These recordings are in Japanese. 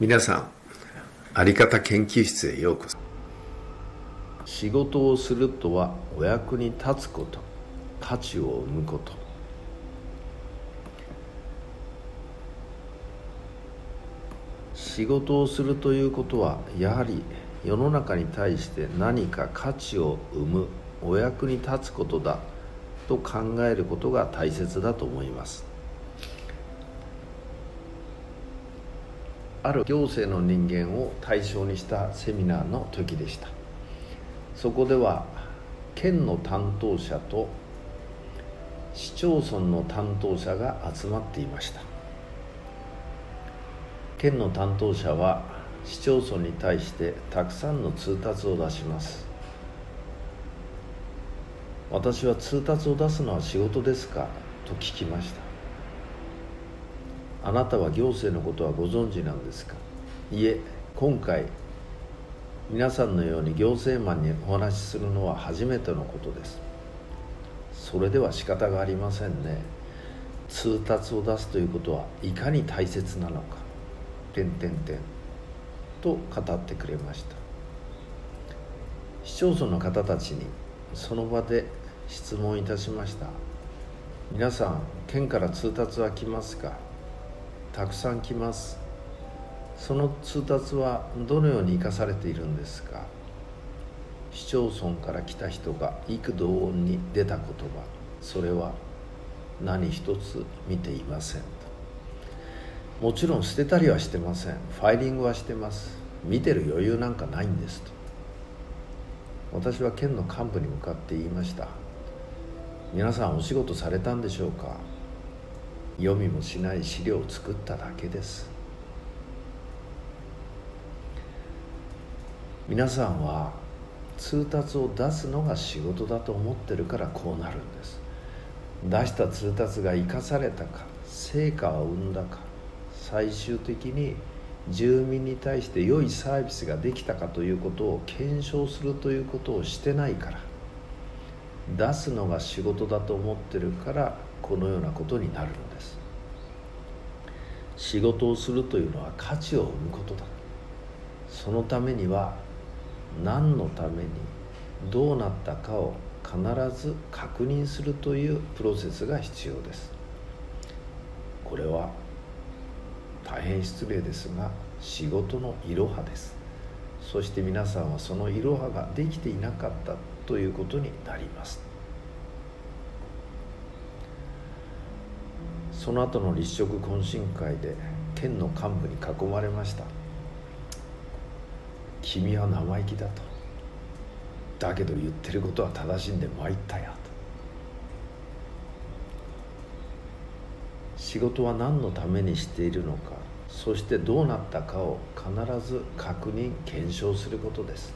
皆さんあり方研究室へようこそ。仕事をするとはお役に立つこと価値を生むこと。仕事をするということはやはり世の中に対して何か価値を生むお役に立つことだと考えることが大切だと思います。ある行政の人間を対象にしたセミナーの時でした。そこでは県の担当者と市町村の担当者が集まっていました。県の担当者は市町村に対してたくさんの通達を出します。私は通達を出すのは仕事ですか？と聞きました。あなたは行政のことはご存知なんですか？いえ今回皆さんのように行政マンにお話しするのは初めてのことです。それでは仕方がありませんね。通達を出すということはいかに大切なのか。点点点。と語ってくれました。市町村の方たちにその場で質問いたしました。皆さん県から通達は来ますか？たくさん来ます。その通達はどのように生かされているんですか？市町村から来た人が幾度音に出た言葉。それは何一つ見ていません。ともちろん捨てたりはしてません。ファイリングはしてます。見てる余裕なんかないんですと。私は県の幹部に向かって言いました。皆さんお仕事されたんでしょうか？読みもしない資料を作っただけです。皆さんは通達を出すのが仕事だと思ってるからこうなるんです。出した通達が生かされたか成果を生んだか最終的に住民に対して良いサービスができたかということを検証するということをしてないから。出すのが仕事だと思ってるからこのようなことになるのです。仕事をするというのは価値を生むことだ。そのためには何のためにどうなったかを必ず確認するというプロセスが必要です。これは大変失礼ですが仕事のいろはです。そして皆さんはそのいろはができていなかったということになります。その後の立食懇親会で県の幹部に囲まれました。君は生意気だと。だけど言ってることは正しいんで参ったよと。仕事は何のためにしているのかそしてどうなったかを必ず確認検証することです。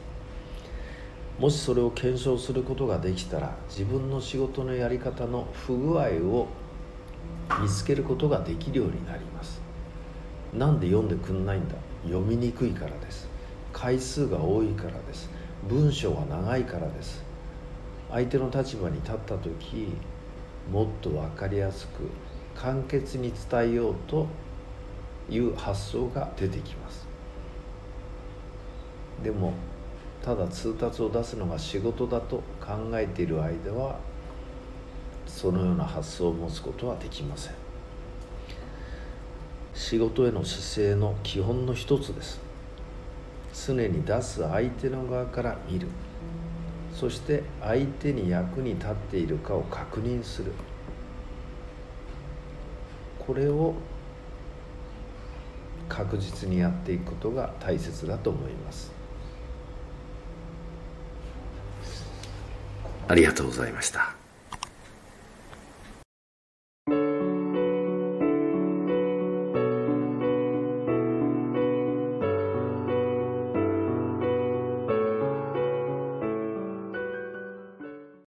もしそれを検証することができたら自分の仕事のやり方の不具合を見つけることができるようになります。なんで読んでくんないんだ？読みにくいからです。回数が多いからです。文章が長いからです。相手の立場に立った時もっと分かりやすく簡潔に伝えようという発想が出てきます。でもただ通達を出すのが仕事だと考えている間はそのような発想を持つことはできません。仕事への姿勢の基本の一つです。常に出す相手の側から見る。そして相手に役に立っているかを確認する。これを確実にやっていくことが大切だと思います。ありがとうございました。